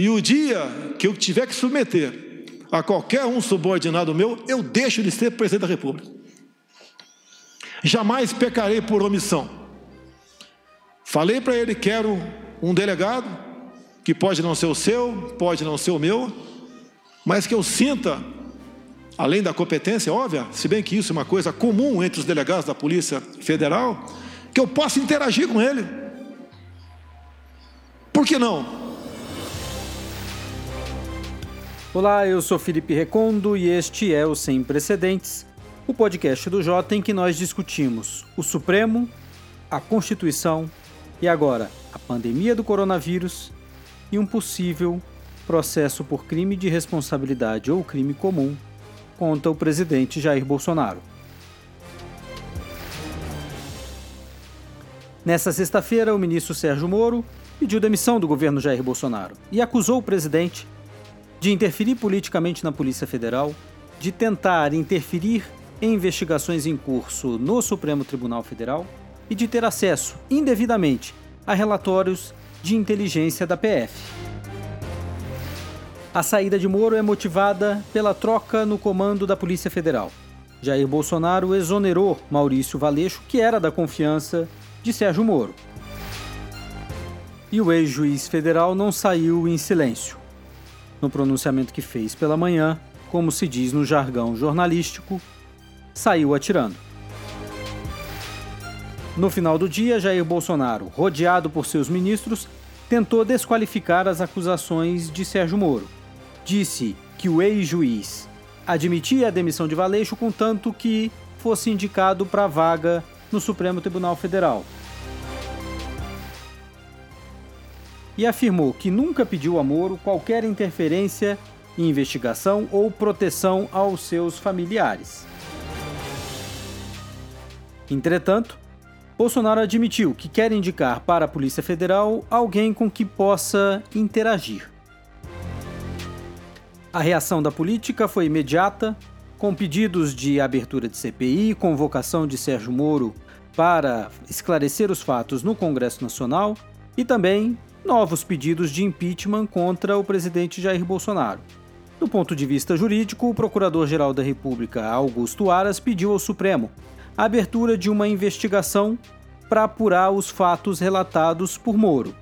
E o dia que eu tiver que submeter a qualquer um subordinado meu, eu deixo de ser presidente da República. Jamais pecarei por omissão. Falei para ele: quero um delegado, que pode não ser o seu, pode não ser o meu, mas que eu sinta, além da competência óbvia, se bem que isso é uma coisa comum entre os delegados da Polícia Federal, que eu possa interagir com ele. Por que não? Olá, eu sou Felipe Recondo e este é o Sem Precedentes, o podcast do Jota em que nós discutimos o Supremo, a Constituição e agora a pandemia do coronavírus e um possível processo por crime de responsabilidade ou crime comum contra o presidente Jair Bolsonaro. Nessa sexta-feira, o ministro Sérgio Moro pediu demissão do governo Jair Bolsonaro e acusou o presidente de interferir politicamente na Polícia Federal, de tentar interferir em investigações em curso no Supremo Tribunal Federal e de ter acesso indevidamente a relatórios de inteligência da PF. A saída de Moro é motivada pela troca no comando da Polícia Federal. Jair Bolsonaro exonerou Maurício Valeixo, que era da confiança de Sérgio Moro. E o ex-juiz federal não saiu em silêncio no pronunciamento que fez pela manhã, como se diz no jargão jornalístico, saiu atirando. No final do dia, Jair Bolsonaro, rodeado por seus ministros, tentou desqualificar as acusações de Sérgio Moro. Disse que o ex-juiz admitia a demissão de Valeixo contanto que fosse indicado para vaga no Supremo Tribunal Federal. E afirmou que nunca pediu a Moro qualquer interferência investigação ou proteção aos seus familiares. Entretanto, Bolsonaro admitiu que quer indicar para a Polícia Federal alguém com que possa interagir. A reação da política foi imediata, com pedidos de abertura de CPI, convocação de Sérgio Moro para esclarecer os fatos no Congresso Nacional e também novos pedidos de impeachment contra o presidente Jair Bolsonaro. Do ponto de vista jurídico, o Procurador-Geral da República, Augusto Aras, pediu ao Supremo a abertura de uma investigação para apurar os fatos relatados por Moro.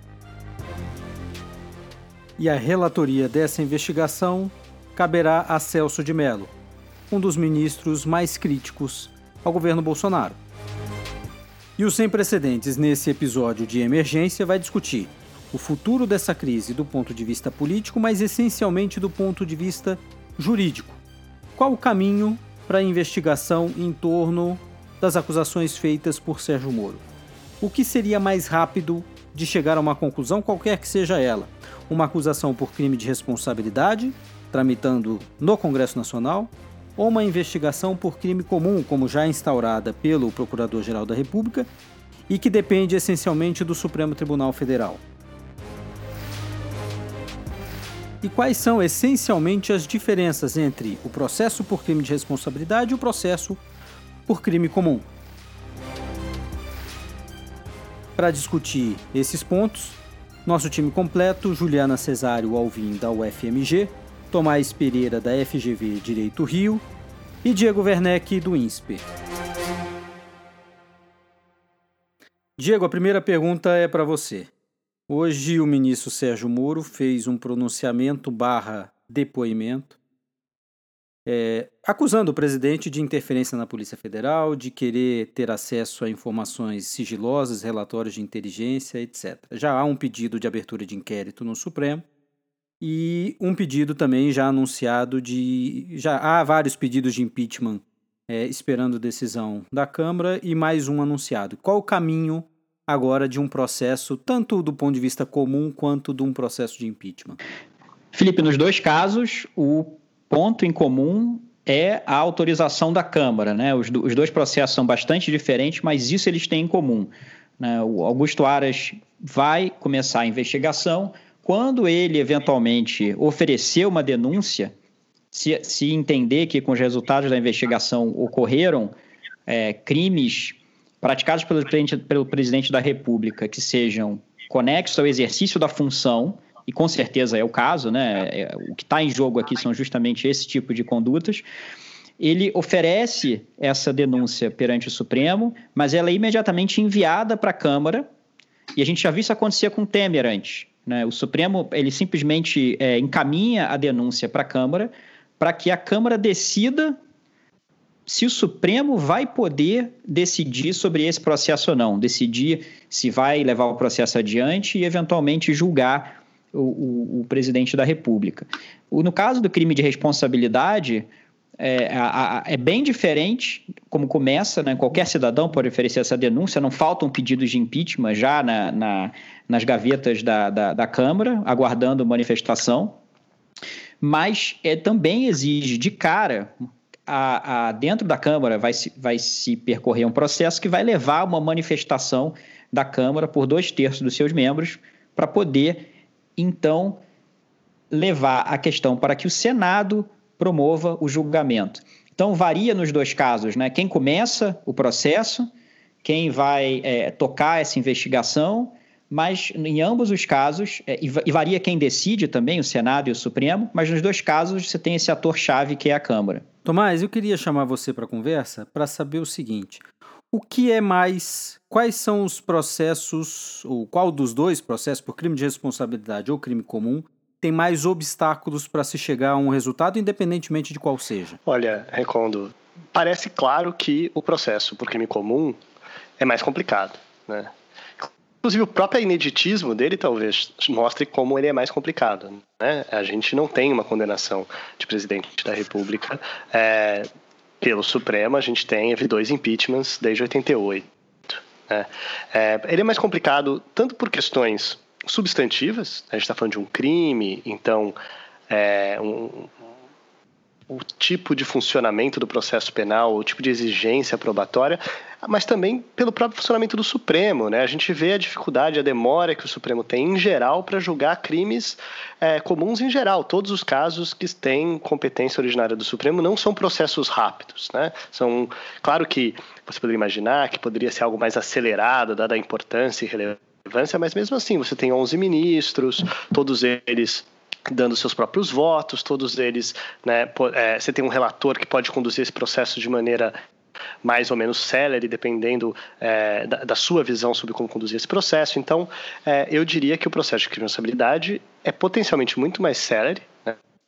E a relatoria dessa investigação caberá a Celso de Mello, um dos ministros mais críticos ao governo Bolsonaro. E o Sem Precedentes nesse episódio de emergência vai discutir o futuro dessa crise do ponto de vista político, mas essencialmente do ponto de vista jurídico. Qual o caminho para a investigação em torno das acusações feitas por Sérgio Moro? O que seria mais rápido de chegar a uma conclusão, qualquer que seja ela? Uma acusação por crime de responsabilidade, tramitando no Congresso Nacional, ou uma investigação por crime comum, como já instaurada pelo Procurador-Geral da República, e que depende essencialmente do Supremo Tribunal Federal. E quais são essencialmente as diferenças entre o processo por crime de responsabilidade e o processo por crime comum. Para discutir esses pontos, nosso time completo: Juliana Cesário Alvim, da UFMG, Tomás Pereira, da FGV Direito Rio e Diego Werneck, do INSPER. Diego, a primeira pergunta é para você. Hoje o ministro Sérgio Moro fez um pronunciamento barra depoimento é, acusando o presidente de interferência na Polícia Federal, de querer ter acesso a informações sigilosas, relatórios de inteligência, etc. Já há um pedido de abertura de inquérito no Supremo e um pedido também já anunciado de. Já há vários pedidos de impeachment é, esperando decisão da Câmara e mais um anunciado. Qual o caminho agora de um processo, tanto do ponto de vista comum quanto de um processo de impeachment? Felipe, nos dois casos, o ponto em comum é a autorização da Câmara. Né? Os, os dois processos são bastante diferentes, mas isso eles têm em comum. Né? O Augusto Aras vai começar a investigação. Quando ele eventualmente oferecer uma denúncia, se, se entender que com os resultados da investigação ocorreram é, crimes praticados pelo presidente, pelo presidente da República que sejam conexos ao exercício da função, e com certeza é o caso, né? É, o que está em jogo aqui são justamente esse tipo de condutas. Ele oferece essa denúncia perante o Supremo, mas ela é imediatamente enviada para a Câmara, e a gente já viu isso acontecer com Temer antes. Né? O Supremo ele simplesmente é, encaminha a denúncia para a Câmara, para que a Câmara decida se o Supremo vai poder decidir sobre esse processo ou não, decidir se vai levar o processo adiante e, eventualmente, julgar o, o, o presidente da República. O, no caso do crime de responsabilidade, é, a, a, é, bem diferente como começa, né? qualquer cidadão pode oferecer essa denúncia, não faltam pedidos de impeachment já na, na, nas gavetas da, da, da Câmara, aguardando manifestação, mas é, também exige de cara a, a, dentro da Câmara vai se, vai se percorrer um processo que vai levar a uma manifestação da Câmara por dois terços dos seus membros para poder, então, levar a questão para que o Senado promova o julgamento. Então, varia nos dois casos, né? Quem começa o processo, quem vai é, tocar essa investigação mas em ambos os casos, é, e varia quem decide também, o Senado e o Supremo, mas nos dois casos você tem esse ator-chave que é a Câmara. Tomás, eu queria chamar você para conversa para saber o seguinte: o que é mais. Quais são os processos, ou qual dos dois processos, por crime de responsabilidade ou crime comum, tem mais obstáculos para se chegar a um resultado, independentemente de qual seja? Olha, Recondo, parece claro que o processo por crime comum é mais complicado. Né? Inclusive, o próprio ineditismo dele talvez mostre como ele é mais complicado. Né? A gente não tem uma condenação de presidente da República é, pelo Supremo, a gente tem dois impeachments desde 88. Né? É, ele é mais complicado tanto por questões substantivas, a gente está falando de um crime, então é, o tipo de funcionamento do processo penal, o tipo de exigência probatória, mas também pelo próprio funcionamento do Supremo. Né? A gente vê a dificuldade, a demora que o Supremo tem em geral para julgar crimes é, comuns em geral. Todos os casos que têm competência originária do Supremo não são processos rápidos. Né? São, claro que você poderia imaginar que poderia ser algo mais acelerado, dada a importância e relevância, mas mesmo assim, você tem 11 ministros, todos eles dando seus próprios votos, todos eles, né, é, você tem um relator que pode conduzir esse processo de maneira mais ou menos célere, dependendo é, da, da, sua visão sobre como conduzir esse processo. Então, é, eu diria que o processo de responsabilidade é potencialmente muito mais célere,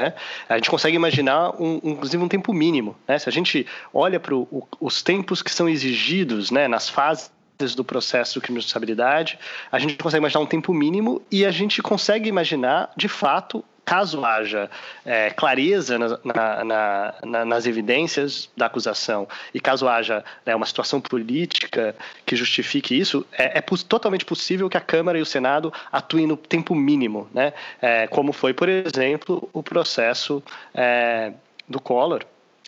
né? A gente consegue imaginar, um, inclusive, um tempo mínimo. Né? Se a gente olha para os tempos que são exigidos né, nas fases do processo de responsabilidade, a gente consegue imaginar um tempo mínimo e a gente consegue imaginar, de fato, caso haja é, clareza na, na, na, nas evidências da acusação e caso haja né, uma situação política que justifique isso, é, é, totalmente possível que a Câmara e o Senado atuem no tempo mínimo, né? É, como foi, por exemplo, o processo é, do Collor,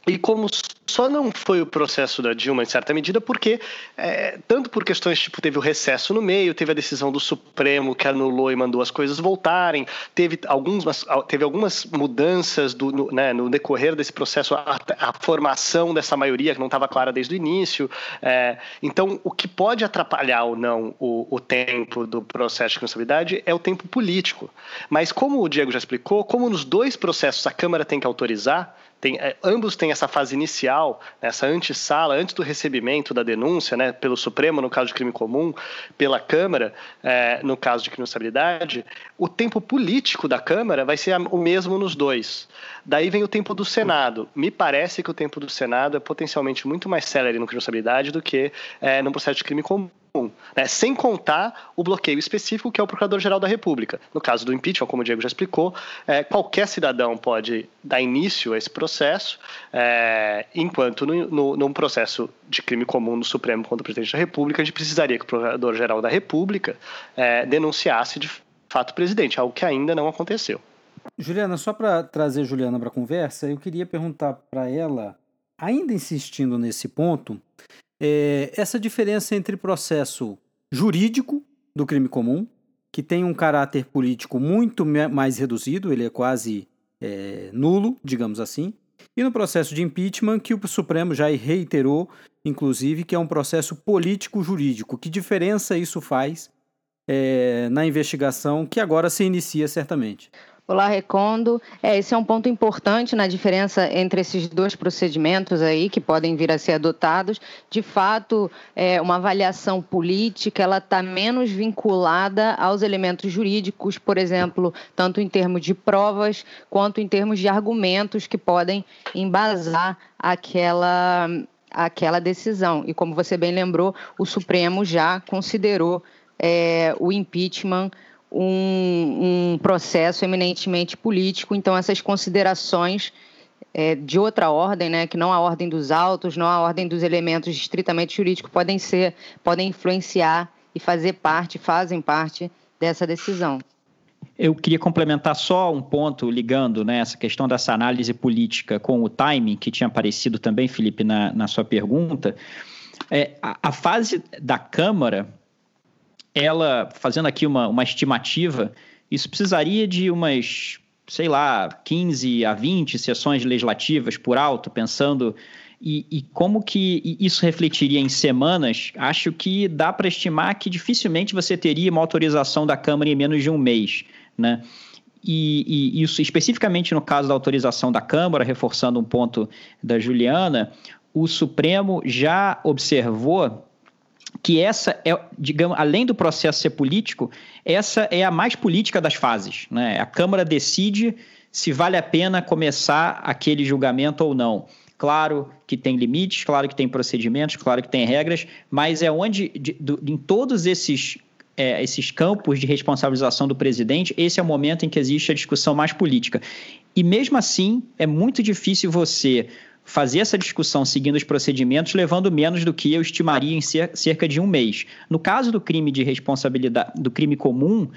e como só não foi o processo da Dilma, em certa medida, porque, é, tanto por questões tipo, teve o recesso no meio, teve a decisão do Supremo que anulou e mandou as coisas voltarem, teve algumas, teve algumas mudanças do, no, né, no decorrer desse processo, a, a, formação dessa maioria que não estava clara desde o início. É, então, o que pode atrapalhar ou não o, o tempo do processo de responsabilidade é o tempo político. Mas, como o Diego já explicou, como nos dois processos a Câmara tem que autorizar, tem, é, ambos têm essa fase inicial, né, essa antessala, antes do recebimento da denúncia, né, pelo Supremo, no caso de crime comum, pela Câmara, é, no caso de crime de responsabilidade, o tempo político da Câmara vai ser o mesmo nos dois. Daí vem o tempo do Senado. Me parece que o tempo do Senado é potencialmente muito mais célere no crime de responsabilidade do que é, no processo de crime comum né? sem contar o bloqueio específico que é o Procurador-Geral da República. No caso do impeachment, como o Diego já explicou, é, qualquer cidadão pode dar início a esse processo, é, enquanto no, no, num processo de crime comum no Supremo contra o Presidente da República, a gente precisaria que o Procurador-Geral da República é, denunciasse de fato o presidente, algo que ainda não aconteceu. Juliana, só para trazer Juliana para a conversa, eu queria perguntar para ela, ainda insistindo nesse ponto, é, essa diferença entre processo jurídico do crime comum, que tem um caráter político muito mais reduzido, ele é quase é, nulo, digamos assim, e no processo de impeachment, que o Supremo já reiterou, inclusive, que é um processo político-jurídico. Que diferença isso faz é, na investigação que agora se inicia certamente. Olá, Recondo. É, esse é um ponto importante na diferença entre esses dois procedimentos aí que podem vir a ser adotados. De fato, é, uma avaliação política ela está menos vinculada aos elementos jurídicos, por exemplo, tanto em termos de provas quanto em termos de argumentos que podem embasar aquela aquela decisão. E como você bem lembrou, o Supremo já considerou é, o impeachment um, um, processo eminentemente político, então essas considerações é, de outra ordem, né, que não a ordem dos autos, não a ordem dos elementos estritamente jurídicos, podem ser, podem influenciar e fazer parte, fazem parte dessa decisão. Eu queria complementar só um ponto ligando né, essa questão dessa análise política com o timing, que tinha aparecido também, Felipe, na, na sua pergunta. É, a, a fase da Câmara ela, fazendo aqui uma, uma estimativa, isso precisaria de umas, sei lá, 15 a 20 sessões legislativas por alto, pensando. E, e como que isso refletiria em semanas? Acho que dá para estimar que dificilmente você teria uma autorização da Câmara em menos de um mês, né? E, e, isso especificamente no caso da autorização da Câmara, reforçando um ponto da Juliana, o Supremo já observou que essa é, digamos, além do processo ser político, essa é a mais política das fases. Né? A Câmara decide se vale a pena começar aquele julgamento ou não. Claro que tem limites, claro que tem procedimentos, claro que tem regras, mas é onde, de, em todos esses, é, esses campos de responsabilização do presidente, esse é o momento em que existe a discussão mais política. E mesmo assim, é muito difícil você fazer essa discussão seguindo os procedimentos, levando menos do que eu estimaria em cerca de um mês. No caso do crime de responsabilidade, do crime comum,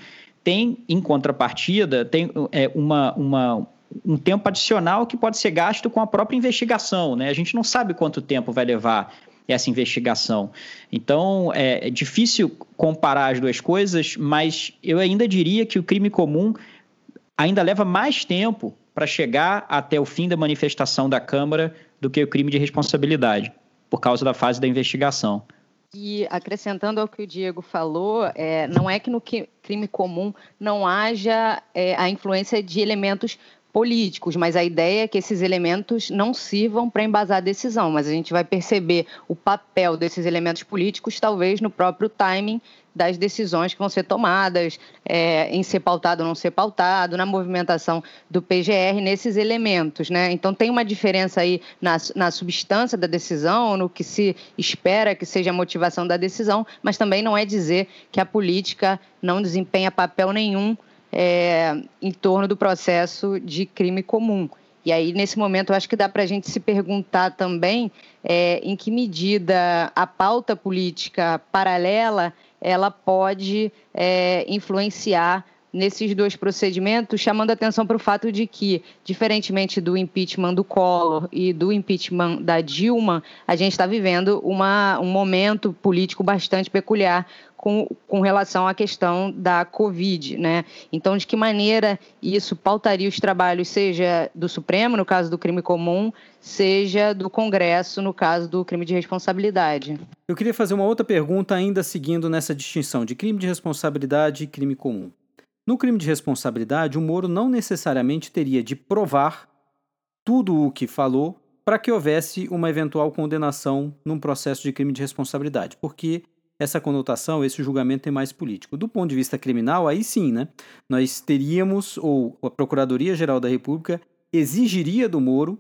tem, em contrapartida, tem é, uma, uma, um tempo adicional que pode ser gasto com a própria investigação. Né? A gente não sabe quanto tempo vai levar essa investigação. Então, é, é difícil comparar as duas coisas, mas eu ainda diria que o crime comum ainda leva mais tempo para chegar até o fim da manifestação da Câmara do que o crime de responsabilidade, por causa da fase da investigação. E acrescentando ao que o Diego falou, é, não é que no crime comum não haja é, a influência de elementos políticos, mas a ideia é que esses elementos não sirvam para embasar a decisão, mas a gente vai perceber o papel desses elementos políticos talvez no próprio timing das decisões que vão ser tomadas, é, em ser pautado ou não ser pautado, na movimentação do PGR, nesses elementos. Né? Então, tem uma diferença aí na, na substância da decisão, no que se espera que seja a motivação da decisão, mas também não é dizer que a política não desempenha papel nenhum é, em torno do processo de crime comum. E aí, nesse momento, eu acho que dá para a gente se perguntar também é, em que medida a pauta política paralela ela pode é, influenciar nesses dois procedimentos, chamando atenção para o fato de que, diferentemente do impeachment do Collor e do impeachment da Dilma, a gente está vivendo uma, um momento político bastante peculiar com, com relação à questão da Covid. Né? Então, de que maneira isso pautaria os trabalhos, seja do Supremo, no caso do crime comum, seja do Congresso, no caso do crime de responsabilidade? Eu queria fazer uma outra pergunta, ainda seguindo nessa distinção de crime de responsabilidade e crime comum. No crime de responsabilidade, o Moro não necessariamente teria de provar tudo o que falou para que houvesse uma eventual condenação num processo de crime de responsabilidade, porque essa conotação, esse julgamento é mais político. Do ponto de vista criminal, aí sim, né? Nós teríamos, ou a Procuradoria-Geral da República exigiria do Moro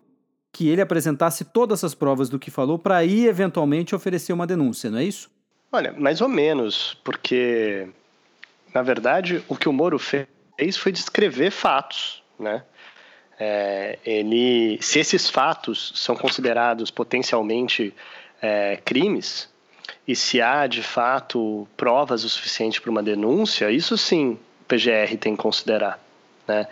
que ele apresentasse todas as provas do que falou para aí eventualmente oferecer uma denúncia, não é isso? Olha, mais ou menos, porque na verdade, o que o Moro fez foi descrever fatos, né? É, ele, se esses fatos são considerados potencialmente é, crimes e se há de fato provas o suficiente para uma denúncia, isso sim o PGR tem que considerar. Né?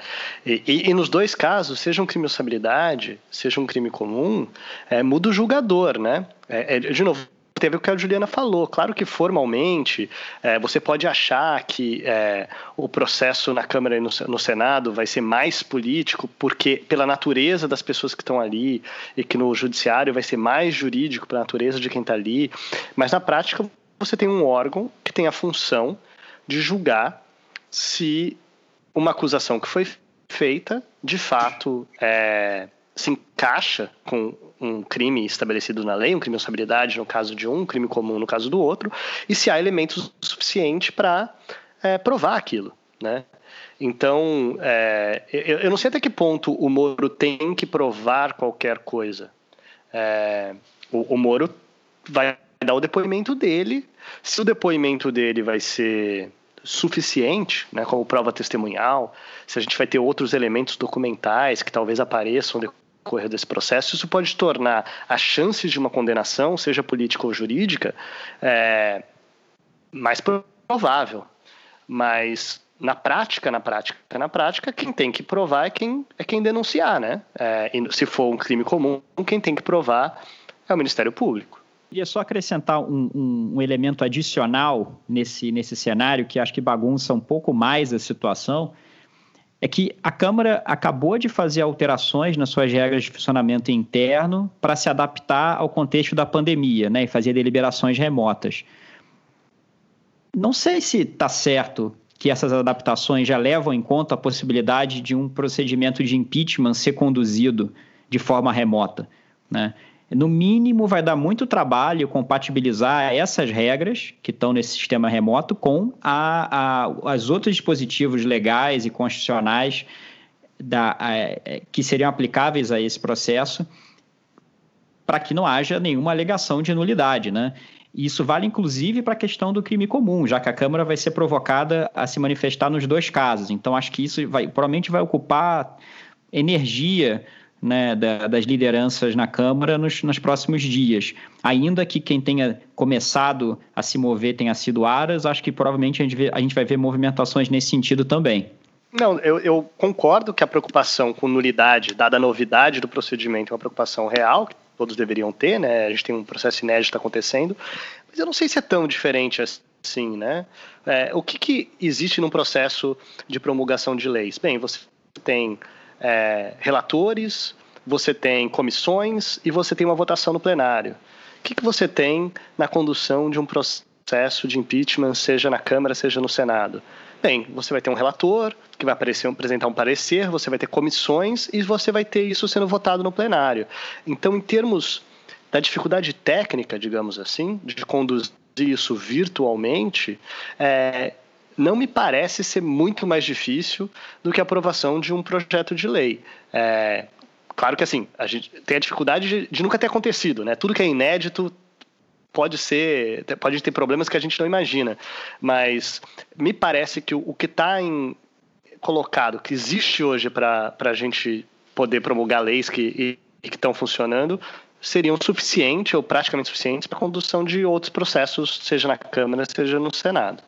E, e, e, nos dois casos, seja um crime de responsabilidade, seja um crime comum, é, muda o julgador. Né? É, é, de novo, teve o que a Juliana falou. Claro que formalmente é, você pode achar que é, o processo na Câmara e no, no, Senado vai ser mais político, porque pela natureza das pessoas que estão ali, e que no Judiciário vai ser mais jurídico pela natureza de quem está ali. Mas na prática você tem um órgão que tem a função de julgar se uma acusação que foi feita, de fato, é, se encaixa com um crime estabelecido na lei, um crime de responsabilidade no caso de um, um crime comum no caso do outro, e se há elementos suficientes para é, provar aquilo, né? Então, é, eu, eu, não sei até que ponto o Moro tem que provar qualquer coisa. É, o, o Moro vai dar o depoimento dele. Se o depoimento dele vai ser suficiente, né, como prova testemunhal, se a gente vai ter outros elementos documentais que talvez apareçam no decorrer desse processo, isso pode tornar as chances de uma condenação, seja política ou jurídica, é, mais provável. Mas na prática, na prática, na prática, quem tem que provar é quem, é quem denunciar, né? É, se for um crime comum, quem tem que provar é o Ministério Público. Queria só acrescentar um, um, um, elemento adicional nesse, nesse cenário que acho que bagunça um pouco mais a situação. É que a Câmara acabou de fazer alterações nas suas regras de funcionamento interno para se adaptar ao contexto da pandemia né, e fazer deliberações remotas. Não sei se está certo que essas adaptações já levam em conta a possibilidade de um procedimento de impeachment ser conduzido de forma remota. Né? No mínimo vai dar muito trabalho compatibilizar essas regras que estão nesse sistema remoto com a, a, as outros dispositivos legais e constitucionais da, a, é, que seriam aplicáveis a esse processo para que não haja nenhuma alegação de nulidade, né? Isso vale inclusive para a questão do crime comum, já que a Câmara vai ser provocada a se manifestar nos dois casos. Então, acho que isso vai, provavelmente vai ocupar energia né, da, das lideranças na Câmara nos, nos próximos dias. Ainda que quem tenha começado a se mover tenha sido Aras, acho que provavelmente a gente, vê, a gente vai ver movimentações nesse sentido também. Não, eu, eu, concordo que a preocupação com nulidade, dada a novidade do procedimento, é uma preocupação real, que todos deveriam ter, né? A gente tem um processo inédito acontecendo, mas eu não sei se é tão diferente assim, né? É, o que, que existe num processo de promulgação de leis? Bem, você tem é, relatores, você tem comissões e você tem uma votação no plenário. O que, que você tem na condução de um processo de impeachment, seja na Câmara, seja no Senado? Bem, você vai ter um relator que vai aparecer, apresentar um parecer, você vai ter comissões e você vai ter isso sendo votado no plenário. Então, em termos da dificuldade técnica, digamos assim, de conduzir isso virtualmente, é, não me parece ser muito mais difícil do que a aprovação de um projeto de lei. É, claro que assim, a gente tem a dificuldade de, de, nunca ter acontecido, né? Tudo que é inédito pode ser, pode ter problemas que a gente não imagina, mas me parece que o, que está colocado, que existe hoje para a gente poder promulgar leis que, que estão funcionando, seriam suficientes ou praticamente suficientes para a condução de outros processos, seja na Câmara, seja no Senado.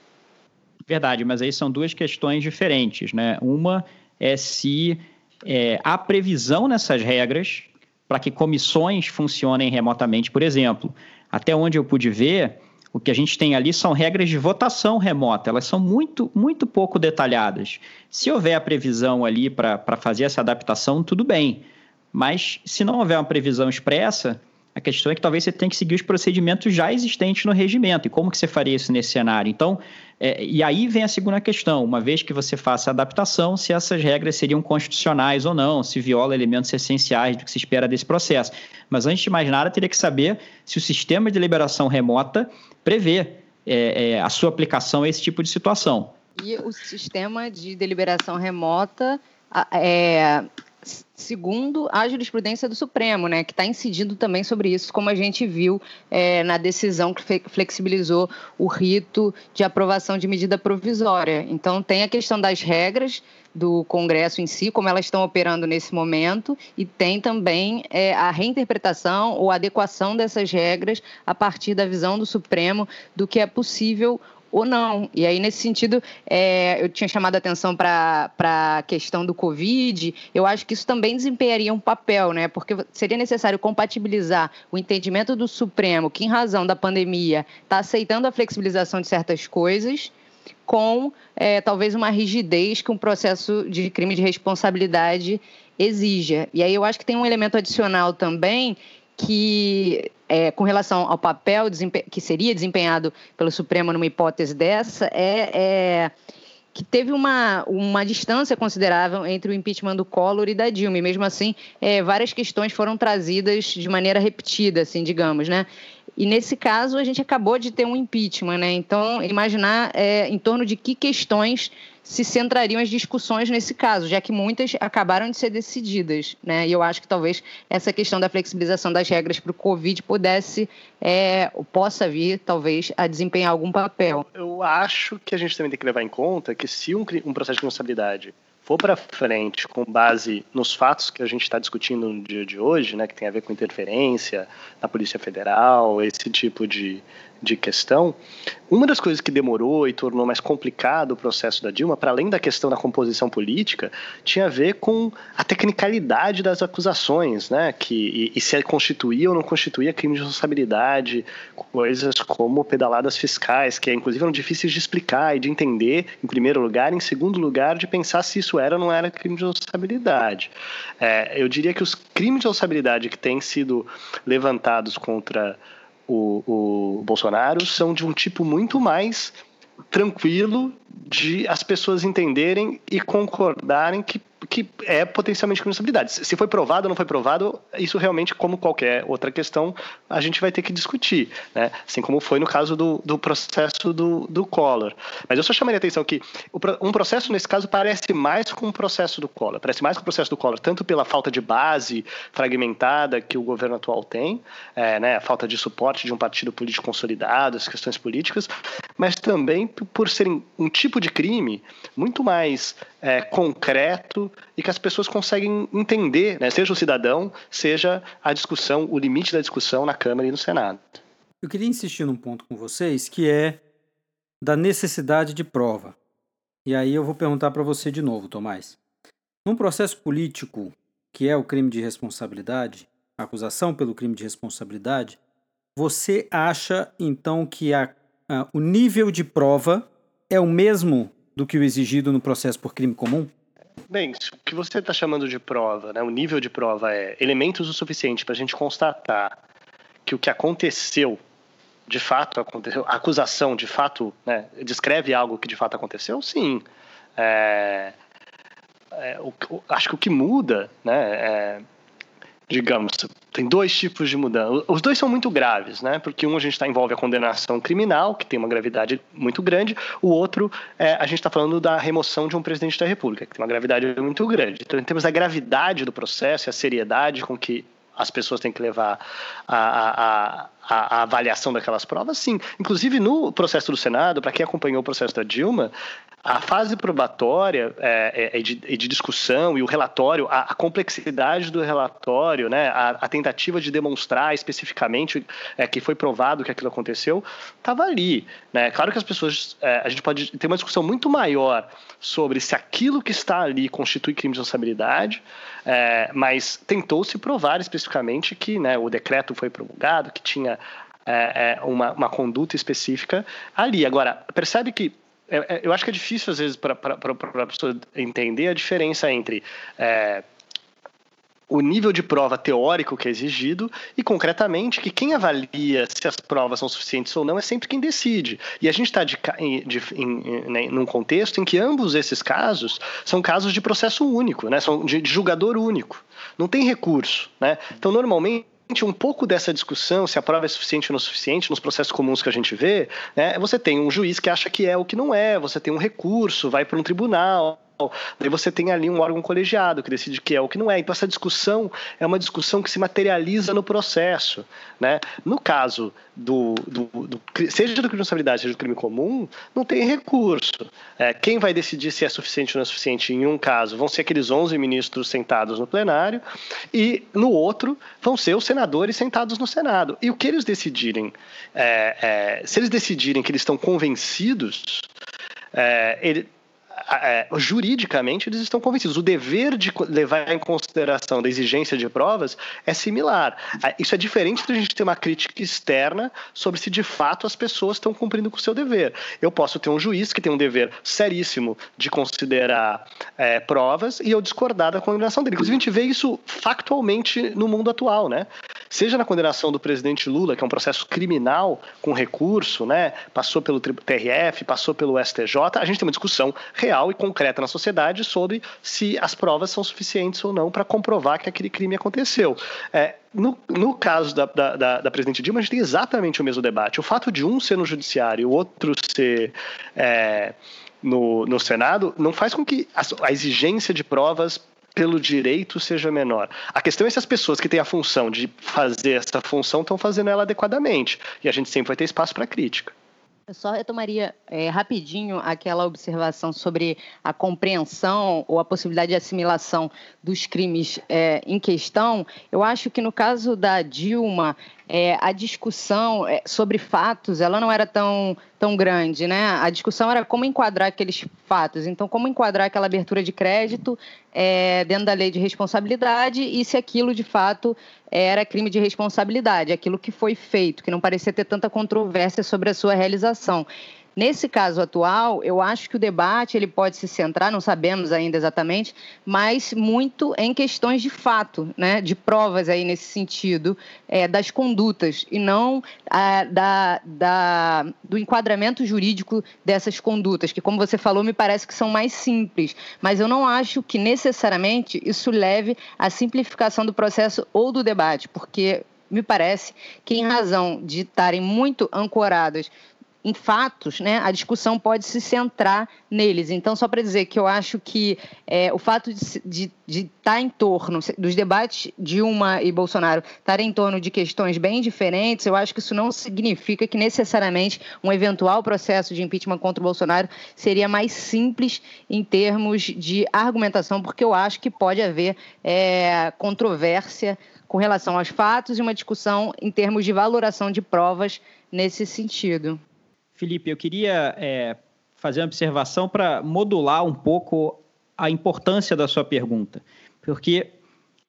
Verdade, mas aí são duas questões diferentes, né? Uma é se é, há previsão nessas regras para que comissões funcionem remotamente, por exemplo. Até onde eu pude ver, o que a gente tem ali são regras de votação remota, elas são muito, muito pouco detalhadas. Se houver a previsão ali para fazer essa adaptação, tudo bem. Mas se não houver uma previsão expressa, a questão é que talvez você tenha que seguir os procedimentos já existentes no regimento. E como que você faria isso nesse cenário? Então, é, e aí vem a segunda questão. Uma vez que você faça a adaptação, se essas regras seriam constitucionais ou não, se viola elementos essenciais do que se espera desse processo. Mas antes de mais nada, teria que saber se o sistema de deliberação remota prevê é, é, a sua aplicação a esse tipo de situação. E o sistema de deliberação remota é, segundo a jurisprudência do Supremo, né, que está incidindo também sobre isso, como a gente viu é, na decisão que flexibilizou o rito de aprovação de medida provisória. Então, tem a questão das regras do Congresso em si, como elas estão operando nesse momento, e tem também é, a reinterpretação ou adequação dessas regras a partir da visão do Supremo do que é possível ou não. E aí, nesse sentido, é, eu tinha chamado a atenção para a questão do Covid, eu acho que isso também desempenharia um papel, né? Porque seria necessário compatibilizar o entendimento do Supremo, que, em razão da pandemia, está aceitando a flexibilização de certas coisas, com é, talvez uma rigidez que um processo de crime de responsabilidade exija. E aí eu acho que tem um elemento adicional também que é, com relação ao papel que seria desempenhado pelo Supremo numa hipótese dessa, é, é que teve uma, uma distância considerável entre o impeachment do Collor e da Dilma. E mesmo assim, é, várias questões foram trazidas de maneira repetida, assim, digamos, né? E nesse caso, a gente acabou de ter um impeachment, né? Então, imaginar é, em torno de que questões se centrariam as discussões nesse caso, já que muitas acabaram de ser decididas, né? E eu acho que talvez essa questão da flexibilização das regras para o Covid pudesse, é, possa vir, talvez, a desempenhar algum papel. Eu acho que a gente também tem que levar em conta que se um, um processo de responsabilidade for para frente com base nos fatos que a gente está discutindo no dia de hoje, né, que tem a ver com interferência na Polícia Federal, esse tipo de, de questão, uma das coisas que demorou e tornou mais complicado o processo da Dilma, para além da questão da composição política, tinha a ver com a tecnicalidade das acusações, né? Que, e, e se constituía ou não constituía crime de responsabilidade, coisas como pedaladas fiscais, que inclusive eram difíceis de explicar e de entender, em primeiro lugar, em segundo lugar, de pensar se isso era ou não era crime de responsabilidade. É, eu diria que os crimes de responsabilidade que têm sido levantados contra o, o Bolsonaro são de um tipo muito mais tranquilo de as pessoas entenderem e concordarem que que é potencialmente responsabilidade. Se foi provado ou não foi provado, isso realmente, como qualquer outra questão, a gente vai ter que discutir, né? Assim como foi no caso do, do processo do, do Collor. Mas eu só chamaria a atenção que um processo, nesse caso, parece mais com o processo do Collor. Parece mais com o processo do Collor, tanto pela falta de base fragmentada que o governo atual tem, é, né? A falta de suporte de um partido político consolidado, as questões políticas, mas também por serem um tipo de crime muito mais é, concreto e que as pessoas conseguem entender, né? seja o cidadão, seja a discussão, o limite da discussão na Câmara e no Senado. Eu queria insistir num ponto com vocês que é da necessidade de prova. E aí eu vou perguntar para você de novo, Tomás. Num processo político, que é o crime de responsabilidade, acusação pelo crime de responsabilidade, você acha então que a, a, o nível de prova é o mesmo do que o exigido no processo por crime comum? Bem, o que você está chamando de prova, né, o nível de prova é elementos o suficiente para a gente constatar que o que aconteceu de fato aconteceu, a acusação de fato né, descreve algo que de fato aconteceu? Sim. É, é, o, acho que o que muda né, é, digamos, tem dois tipos de mudança. Os dois são muito graves, né? Porque um a gente está envolve a condenação criminal, que tem uma gravidade muito grande, o outro é, a gente está falando da remoção de um presidente da República, que tem uma gravidade muito grande. Então, em termos da gravidade do processo e a seriedade com que as pessoas têm que levar a, a, a, a, avaliação daquelas provas, sim. Inclusive, no processo do Senado, para quem acompanhou o processo da Dilma, a fase probatória é, é, de, é de, discussão e o relatório, a, a complexidade do relatório, né, a, a, tentativa de demonstrar especificamente é, que foi provado que aquilo aconteceu, estava ali. Né? Claro que as pessoas, é, a gente pode ter uma discussão muito maior sobre se aquilo que está ali constitui crime de responsabilidade, é, mas tentou-se provar especificamente que né, o decreto foi promulgado, que tinha uma, uma conduta específica ali. Agora, percebe que é, é, eu acho que é difícil, às vezes, para a pessoa entender a diferença entre é, o nível de prova teórico que é exigido e, concretamente, que quem avalia se as provas são suficientes ou não é sempre quem decide. E a gente está de, de, em, né, num contexto em que ambos esses casos são casos de processo único, né, são de, de julgador único. Não tem recurso. Né? Então, normalmente, um pouco dessa discussão, se a prova é suficiente ou não suficiente, nos processos comuns que a gente vê, né, você tem um juiz que acha que é o que não é, você tem um recurso, vai para um tribunal, Daí você tem ali um órgão colegiado que decide que é o que não é. Então essa discussão é uma discussão que se materializa no processo. Né? No caso do, do, do seja do crime de responsabilidade, seja do crime comum, não tem recurso. É, quem vai decidir se é suficiente ou não é suficiente em um caso vão ser aqueles 11 ministros sentados no plenário e no outro vão ser os senadores sentados no Senado. E o que eles decidirem, é, é, se eles decidirem que eles estão convencidos, é, ele, é, juridicamente eles estão convencidos. O dever de levar em consideração da exigência de provas é similar. Isso é diferente da gente ter uma crítica externa sobre se de fato as pessoas estão cumprindo com o seu dever. Eu posso ter um juiz que tem um dever seríssimo de considerar é, provas e eu discordar da condenação dele. Inclusive, a gente vê isso factualmente no mundo atual, né? Seja na condenação do presidente Lula, que é um processo criminal com recurso, né? Passou pelo TRF, passou pelo STJ, a gente tem uma discussão real e concreta na sociedade sobre se as provas são suficientes ou não para comprovar que aquele crime aconteceu. É, no, no, caso da, da, da, presidente Dilma, a gente tem exatamente o mesmo debate. O fato de um ser no judiciário e o outro ser é, no, no Senado não faz com que a, a exigência de provas pelo direito seja menor. A questão é se as pessoas que têm a função de fazer essa função estão fazendo ela adequadamente. E a gente sempre vai ter espaço para crítica. Eu só retomaria é, rapidinho aquela observação sobre a compreensão ou a possibilidade de assimilação dos crimes é, em questão. Eu acho que no caso da Dilma, é, a discussão é, sobre fatos ela não era tão, tão grande, né? A discussão era como enquadrar aqueles fatos. Então, como enquadrar aquela abertura de crédito é, dentro da lei de responsabilidade e se aquilo de fato era crime de responsabilidade, aquilo que foi feito, que não parecia ter tanta controvérsia sobre a sua realização. Nesse caso atual, eu acho que o debate ele pode se centrar, não sabemos ainda exatamente, mas muito em questões de fato, né, de provas aí nesse sentido, é, das condutas, e não a, da, da, do enquadramento jurídico dessas condutas, que, como você falou, me parece que são mais simples, mas eu não acho que necessariamente isso leve à simplificação do processo ou do debate, porque me parece que, em razão de estarem muito ancoradas em fatos, né, a discussão pode se centrar neles. Então, só para dizer que eu acho que é, o fato de estar tá em torno dos debates Dilma e Bolsonaro estarem em torno de questões bem diferentes, eu acho que isso não significa que necessariamente um eventual processo de impeachment contra o Bolsonaro seria mais simples em termos de argumentação, porque eu acho que pode haver é, controvérsia com relação aos fatos e uma discussão em termos de valoração de provas nesse sentido. Felipe, eu queria é, fazer uma observação para modular um pouco a importância da sua pergunta, porque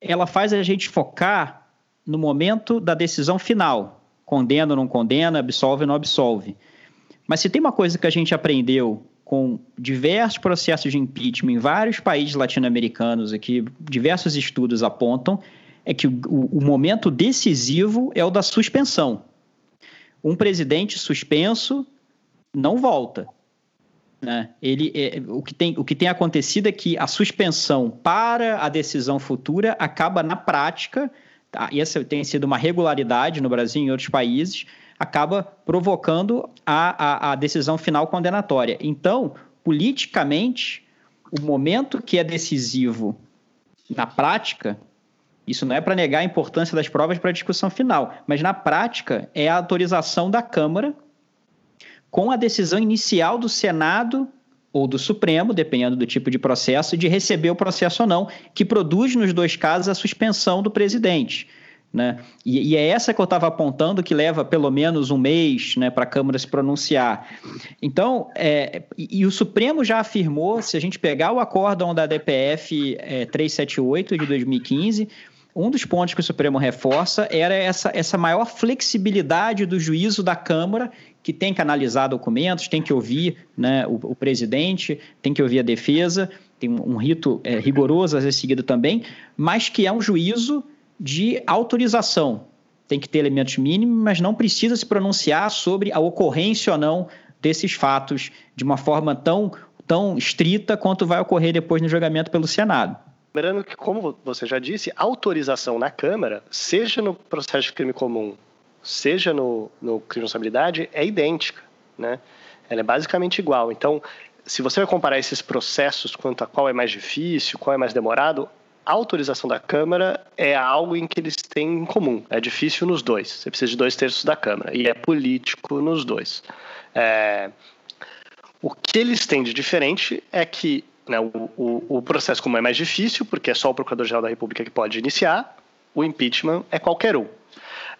ela faz a gente focar no momento da decisão final: condena ou não condena, absolve ou não absolve. Mas se tem uma coisa que a gente aprendeu com diversos processos de impeachment em vários países latino-americanos, e que diversos estudos apontam, é que o, o momento decisivo é o da suspensão. Um presidente suspenso não volta. Né? Ele, é, o, que tem, o que tem acontecido é que a suspensão para a decisão futura acaba na prática, tá? e essa tem sido uma regularidade no Brasil e em outros países, acaba provocando a, a, a decisão final condenatória. Então, politicamente, o momento que é decisivo na prática, isso não é para negar a importância das provas para a discussão final, mas na prática é a autorização da Câmara com a decisão inicial do Senado ou do Supremo, dependendo do tipo de processo, de receber o processo ou não, que produz nos dois casos a suspensão do presidente. Né? E, e é essa que eu estava apontando que leva pelo menos um mês né, para a Câmara se pronunciar. Então, é, e, e, o Supremo já afirmou, se a gente pegar o acórdão da DPF é, 378 de 2015, um dos pontos que o Supremo reforça era essa, essa maior flexibilidade do juízo da Câmara que tem que analisar documentos, tem que ouvir né, o, o presidente, tem que ouvir a defesa, tem um rito é, rigoroso a ser seguido também, mas que é um juízo de autorização. Tem que ter elementos mínimos, mas não precisa se pronunciar sobre a ocorrência ou não desses fatos de uma forma tão, tão estrita quanto vai ocorrer depois no julgamento pelo Senado. Lembrando que, como você já disse, autorização na Câmara, seja no processo de crime comum seja no, no crime de responsabilidade, é idêntica, né? Ela é basicamente igual. Então, se você vai comparar esses processos quanto a qual é mais difícil, qual é mais demorado, a autorização da Câmara é algo em que eles têm em comum. É difícil nos dois. Você precisa de dois terços da Câmara. E é político nos dois. É... O que eles têm de diferente é que né, o, o, o processo, como é mais difícil, porque é só o Procurador-Geral da República que pode iniciar, o impeachment é qualquer um.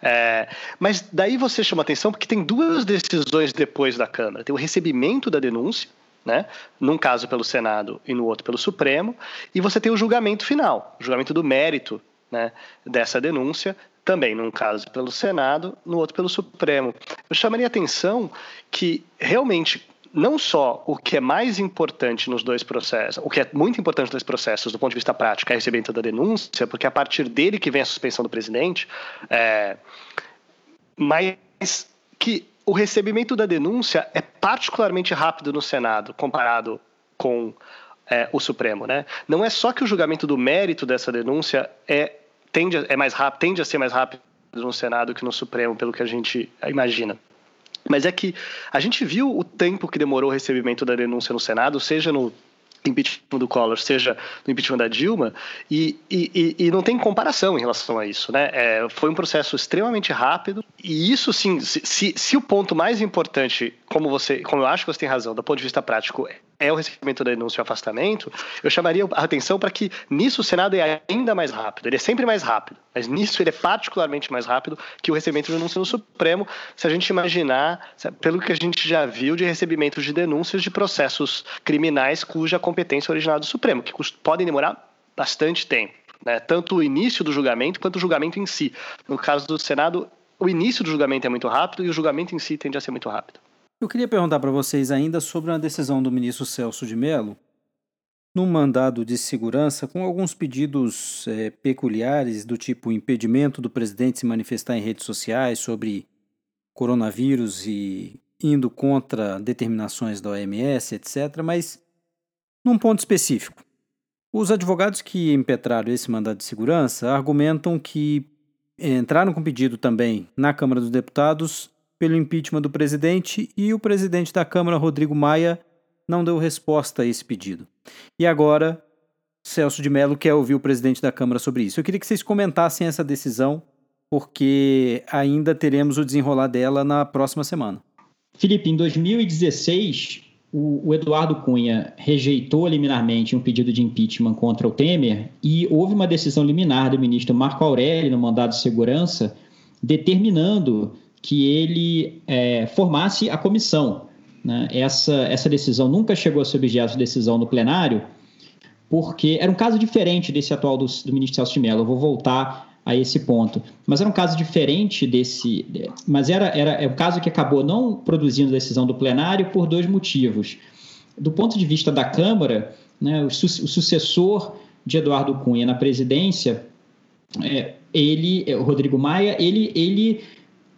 É, mas daí você chama atenção porque tem duas decisões depois da Câmara. Tem o recebimento da denúncia né? Num caso pelo Senado e no outro pelo Supremo, e você tem o julgamento final, o julgamento do mérito né, dessa denúncia, também num caso pelo Senado, no outro pelo Supremo. Eu chamaria atenção que realmente não só o que é mais importante nos dois processos, o que é muito importante nos dois processos do ponto de vista prático é a recebimento da denúncia, porque é a partir dele que vem a suspensão do presidente, é, mas que o recebimento da denúncia é particularmente rápido no Senado comparado com é, o Supremo, né? Não é só que o julgamento do mérito dessa denúncia é tende a, é mais rápido, tende a ser mais rápido no Senado que no Supremo, pelo que a gente imagina. Mas é que a gente viu o tempo que demorou o recebimento da denúncia no Senado, seja no impeachment do Collor, seja no impeachment da Dilma, e, e, e não tem comparação em relação a isso. Né? É, foi um processo extremamente rápido, e isso sim, se, se, se, o ponto mais importante, como você, como eu acho que você tem razão, do ponto de vista prático, é o recebimento da denúncia e afastamento, eu chamaria a atenção para que nisso o Senado é ainda mais rápido. Ele é sempre mais rápido, mas nisso ele é particularmente mais rápido que o recebimento de denúncia no Supremo, se a gente imaginar, pelo que a gente já viu de recebimento de denúncias de processos criminais cuja competência é originada do Supremo, que podem demorar bastante tempo. Né? Tanto o início do julgamento quanto o julgamento em si. No caso do Senado, o início do julgamento é muito rápido e o julgamento em si tende a ser muito rápido. Eu queria perguntar para vocês ainda sobre uma decisão do ministro Celso de Mello, num mandado de segurança com alguns pedidos é, peculiares, do tipo impedimento do presidente se manifestar em redes sociais sobre coronavírus e indo contra determinações da OMS, etc., mas num ponto específico. Os advogados que impetraram esse mandado de segurança argumentam que entraram com pedido também na Câmara dos Deputados pelo impeachment do presidente e o presidente da Câmara, Rodrigo Maia, não deu resposta a esse pedido. E agora, Celso de Mello quer ouvir o presidente da Câmara sobre isso. Eu queria que vocês comentassem essa decisão, porque ainda teremos o desenrolar dela na próxima semana. Felipe, em 2016, o, Eduardo Cunha rejeitou liminarmente um pedido de impeachment contra o Temer e houve uma decisão liminar do ministro Marco Aurélio, no mandado de segurança, determinando que ele é, formasse a comissão. Né? Essa, essa decisão nunca chegou a ser objeto de decisão no plenário, porque era um caso diferente desse atual do, do ministro Celso de Mello. Eu vou voltar a esse ponto. Mas era um caso diferente desse. Mas era, era é um caso que acabou não produzindo decisão do plenário por dois motivos. Do ponto de vista da Câmara, né, o, su, o sucessor de Eduardo Cunha na presidência, é, ele, o Rodrigo Maia, ele, ele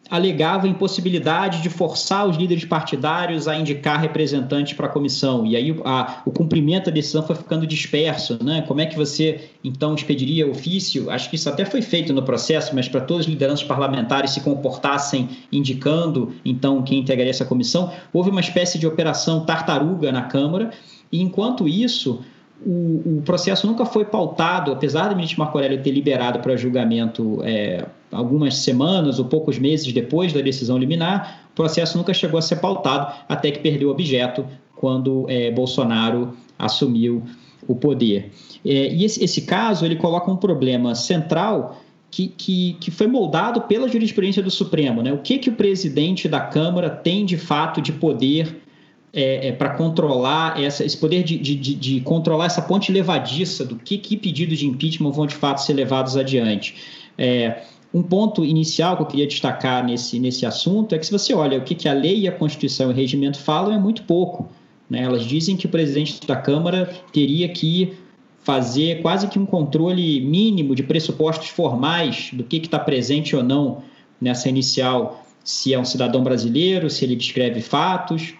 alegava a impossibilidade de forçar os líderes partidários a indicar representantes para a comissão. E aí a, o cumprimento da decisão foi ficando disperso. Né? Como é que você, então, expediria ofício? Acho que isso até foi feito no processo, mas para todas as lideranças parlamentares se comportassem indicando, então, quem integraria essa comissão. Houve uma espécie de operação tartaruga na Câmara, e enquanto isso o, o, processo nunca foi pautado, apesar do ministro Marco Aurélio ter liberado para julgamento é, algumas semanas ou poucos meses depois da decisão liminar, o processo nunca chegou a ser pautado até que perdeu objeto quando é, Bolsonaro assumiu o poder. É, e esse, esse, caso ele coloca um problema central que, que, que foi moldado pela jurisprudência do Supremo. Né? O que, que o presidente da Câmara tem de fato de poder é, é, para controlar essa, esse poder de, de, de, controlar essa ponte levadiça do que, que pedidos de impeachment vão de fato ser levados adiante. É, um ponto inicial que eu queria destacar nesse, nesse assunto é que se você olha o que, que a lei, a Constituição e o regimento falam, é muito pouco. Né? Elas dizem que o presidente da Câmara teria que fazer quase que um controle mínimo de pressupostos formais do que está presente ou não nessa inicial, se é um cidadão brasileiro, se ele descreve fatos,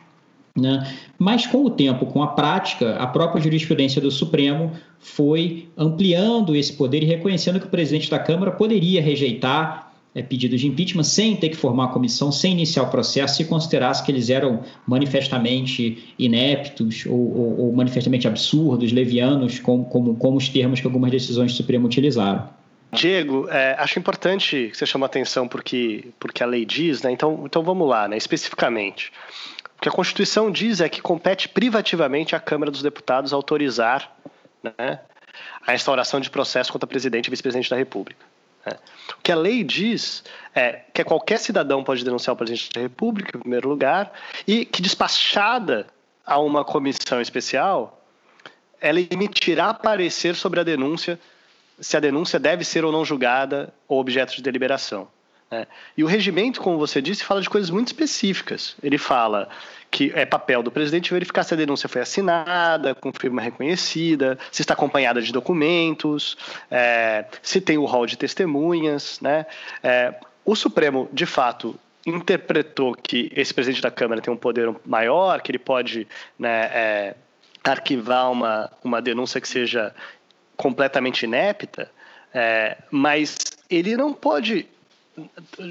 né? Mas, com o tempo, com a prática, a própria jurisprudência do Supremo foi ampliando esse poder e reconhecendo que o presidente da Câmara poderia rejeitar é, pedidos de impeachment sem ter que formar a comissão, sem iniciar o processo, se considerasse que eles eram manifestamente ineptos ou, ou, ou manifestamente absurdos, levianos, como, como, como os termos que algumas decisões do Supremo utilizaram. Diego, é, acho importante que você chame a atenção porque, porque a lei diz, né? Então, então vamos lá, né? especificamente. O que a Constituição diz é que compete privativamente à Câmara dos Deputados autorizar né, a instauração de processo contra presidente e vice-presidente da República. Né. O que a lei diz é que qualquer cidadão pode denunciar o presidente da República, em primeiro lugar, e que despachada a uma comissão especial, ela emitirá parecer sobre a denúncia, se a denúncia deve ser ou não julgada ou objeto de deliberação. Né? E o regimento, como você disse, fala de coisas muito específicas. Ele fala que é papel do presidente verificar se a denúncia foi assinada, com firma reconhecida, se está acompanhada de documentos, é, se tem o rol de testemunhas. Né? É, o Supremo, de fato, interpretou que esse presidente da Câmara tem um poder maior, que ele pode né, é, arquivar uma, uma denúncia que seja completamente inepta, é, mas ele não pode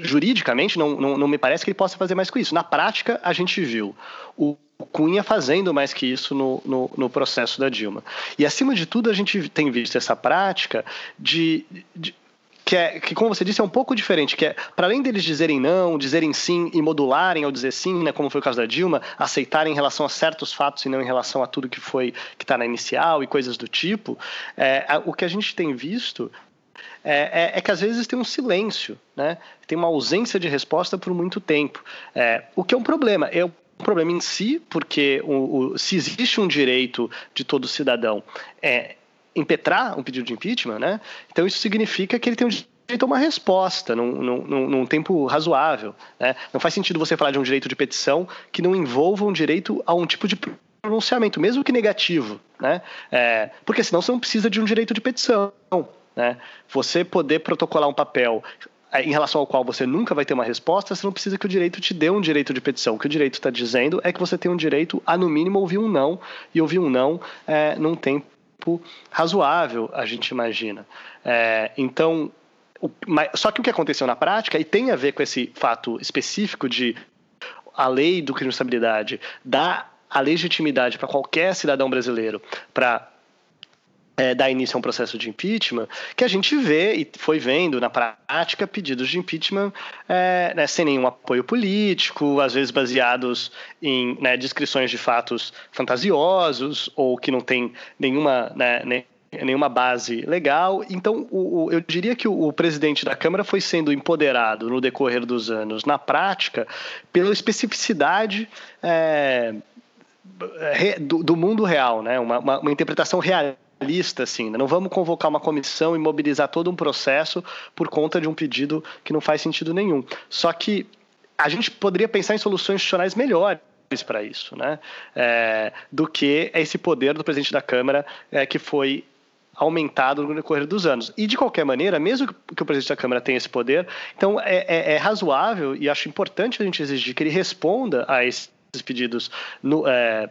juridicamente, não, não, não, me parece que ele possa fazer mais com isso. Na prática, a gente viu o Cunha fazendo mais que isso no, no, no processo da Dilma. E, acima de tudo, a gente tem visto essa prática de, de que, é, que, como você disse, é um pouco diferente, que é, para além deles dizerem não, dizerem sim e modularem ao dizer sim, né, como foi o caso da Dilma, aceitarem em relação a certos fatos e não em relação a tudo que foi que está na inicial e coisas do tipo, é, o que a gente tem visto é, é, é, que às vezes tem um silêncio, né? tem uma ausência de resposta por muito tempo. É, o que é um problema. É um problema em si, porque o, o, se existe um direito de todo cidadão é, impetrar um pedido de impeachment, né? então isso significa que ele tem um direito a uma resposta num, num, num tempo razoável. Né? Não faz sentido você falar de um direito de petição que não envolva um direito a um tipo de pronunciamento, mesmo que negativo, né? É, porque senão você não precisa de um direito de petição. Né? Você poder protocolar um papel eh, em relação ao qual você nunca vai ter uma resposta, você não precisa que o direito te dê um direito de petição. O que o direito está dizendo é que você tem um direito a, no mínimo, ouvir um não, e ouvir um não é, num tempo razoável, a gente imagina. É, então, o, mas, só que o que aconteceu na prática, e tem a ver com esse fato específico de a lei do crime de estabilidade dar a legitimidade para qualquer cidadão brasileiro para é, dar início a um processo de impeachment, que a gente vê e foi vendo na prática pedidos de impeachment é, né, sem nenhum apoio político, às vezes baseados em né, descrições de fatos fantasiosos ou que não tem nenhuma, né, nenhuma base legal. Então, o, o, eu diria que o, o, presidente da Câmara foi sendo empoderado no decorrer dos anos, na prática, pela especificidade. É, do, do, mundo real, né? uma, uma, uma interpretação realista lista, assim, né? não vamos convocar uma comissão e mobilizar todo um processo por conta de um pedido que não faz sentido nenhum. Só que a gente poderia pensar em soluções institucionais melhores para isso, né? É, do que esse poder do presidente da Câmara é, que foi aumentado no decorrer dos anos. E de qualquer maneira, mesmo que o presidente da Câmara tenha esse poder, então é, é, é razoável e acho importante a gente exigir que ele responda a esses pedidos no, é,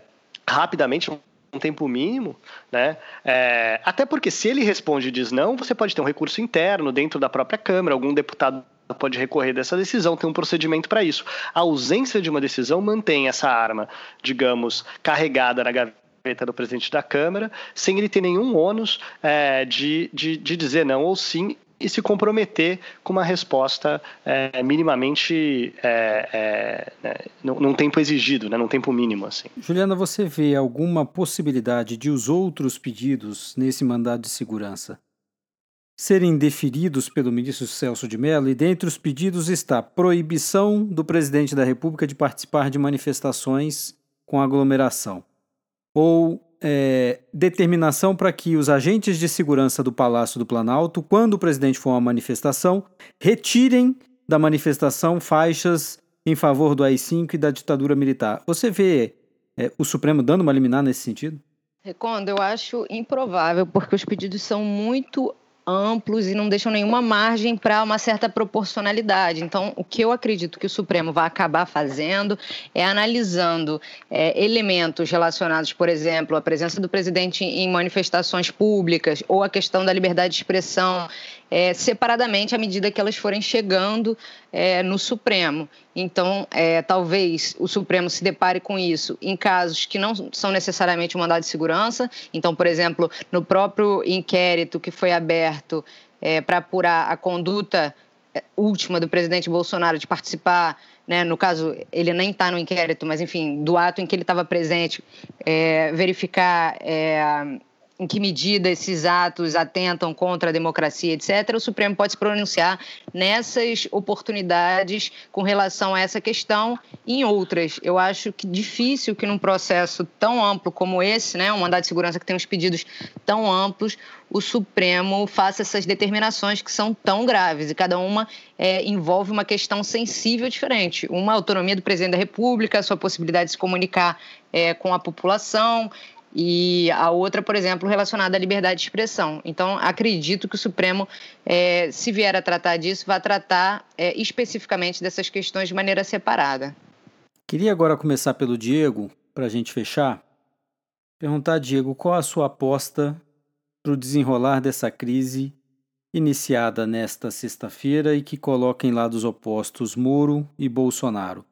rapidamente, um tempo mínimo, né? É, até porque se ele responde e diz não, você pode ter um recurso interno dentro da própria Câmara, algum deputado pode recorrer dessa decisão, tem um procedimento para isso. A ausência de uma decisão mantém essa arma, digamos, carregada na gaveta do presidente da Câmara, sem ele ter nenhum ônus é, de, de, de dizer não ou sim e se comprometer com uma resposta é, minimamente é, é, né, num tempo exigido, né, num tempo mínimo. Assim. Juliana, você vê alguma possibilidade de os outros pedidos nesse mandado de segurança serem deferidos pelo ministro Celso de Mello? E dentre os pedidos está proibição do presidente da República de participar de manifestações com aglomeração ou é, determinação para que os agentes de segurança do Palácio do Planalto, quando o presidente for a manifestação, retirem da manifestação faixas em favor do AI-5 e da ditadura militar. Você vê é, o Supremo dando uma liminar nesse sentido? Recondo, eu acho improvável, porque os pedidos são muito amplos e não deixam nenhuma margem para uma certa proporcionalidade. Então, o que eu acredito que o Supremo vai acabar fazendo é analisando é, elementos relacionados, por exemplo, à presença do presidente em manifestações públicas ou a questão da liberdade de expressão é, separadamente à medida que elas forem chegando é, no Supremo. Então, é, talvez o Supremo se depare com isso em casos que não são necessariamente um mandado de segurança. Então, por exemplo, no próprio inquérito que foi aberto é, para apurar a conduta é, última do presidente Bolsonaro de participar, né, no caso, ele nem está no inquérito, mas enfim, do ato em que ele estava presente, é, verificar em que medida esses atos atentam contra a democracia, etc., o Supremo pode se pronunciar nessas oportunidades com relação a essa questão e em outras. Eu acho que difícil que num processo tão amplo como esse, né, um mandado de segurança que tem uns pedidos tão amplos, o Supremo faça essas determinações que são tão graves e cada uma é, envolve uma questão sensível diferente. Uma autonomia do presidente da República, a sua possibilidade de se comunicar é, com a população, e a outra, por exemplo, relacionada à liberdade de expressão. Então, acredito que o Supremo, é, se vier a tratar disso, vai tratar é, especificamente dessas questões de maneira separada. Queria agora começar pelo Diego, para a gente fechar. Perguntar, Diego, qual a sua aposta para o desenrolar dessa crise iniciada nesta sexta-feira e que coloca em lados opostos Moro e Bolsonaro?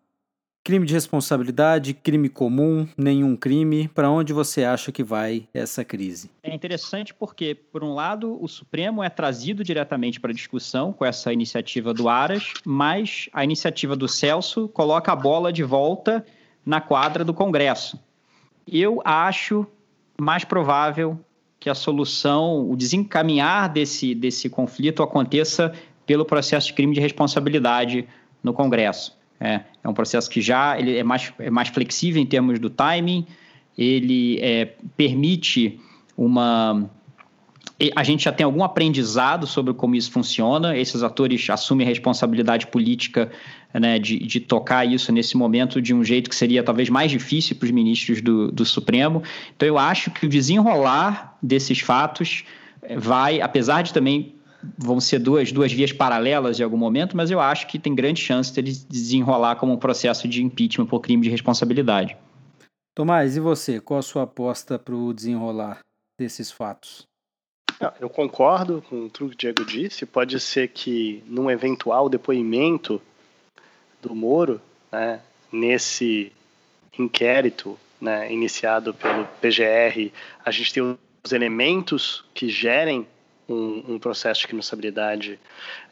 Crime de responsabilidade, crime comum, nenhum crime. Para onde você acha que vai essa crise? É interessante porque, por um lado, o Supremo é trazido diretamente para discussão com essa iniciativa do Aras, mas a iniciativa do Celso coloca a bola de volta na quadra do Congresso. Eu acho mais provável que a solução, o desencaminhar desse, desse conflito aconteça pelo processo de crime de responsabilidade no Congresso. É, é um processo que já ele é, mais, é mais flexível em termos do timing, ele é, permite uma. A gente já tem algum aprendizado sobre como isso funciona. Esses atores assumem a responsabilidade política né, de, de tocar isso nesse momento de um jeito que seria talvez mais difícil para os ministros do, do Supremo. Então, eu acho que o desenrolar desses fatos vai, apesar de também vão ser duas, duas vias paralelas em algum momento, mas eu acho que tem grande chance de desenrolar como um processo de impeachment por crime de responsabilidade. Tomás, e você? Qual a sua aposta para o desenrolar desses fatos? Eu concordo com tudo que o Diego disse. Pode ser que, num eventual depoimento do Moro, né, nesse inquérito né, iniciado pelo PGR, a gente tem os elementos que gerem um, um processo de responsabilidade,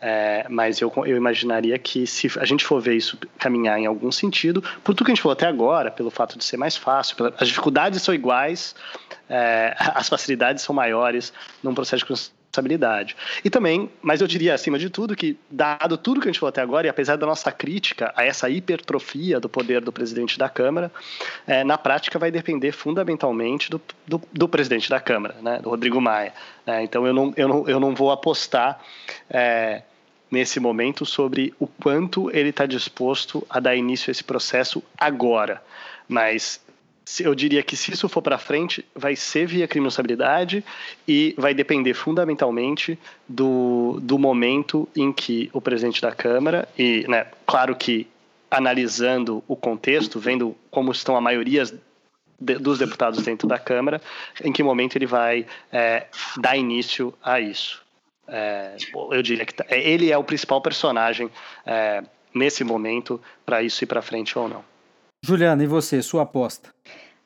é, mas eu, eu imaginaria que se a gente for ver isso caminhar em algum sentido, por tudo que a gente falou até agora, pelo fato de ser mais fácil, pela, as dificuldades são iguais, é, as facilidades são maiores num processo de responsabilidade. E também, mas eu diria acima de tudo que, dado tudo que a gente falou até agora, e apesar da nossa crítica a essa hipertrofia do poder do presidente da Câmara, é, na prática vai depender fundamentalmente do, do, do, presidente da Câmara, né, do Rodrigo Maia. Né? Então eu não, eu, não, eu não vou apostar. É, nesse momento sobre o quanto ele está disposto a dar início a esse processo agora. Mas eu diria que se isso for para frente, vai ser via criminosabilidade e vai depender fundamentalmente do, do momento em que o presidente da Câmara, e né, claro que analisando o contexto, vendo como estão a maioria dos deputados dentro da Câmara, em que momento ele vai é, dar início a isso. É, eu diria que tá, ele é o principal personagem é, nesse momento para isso ir para frente ou não. Juliana, e você, sua aposta?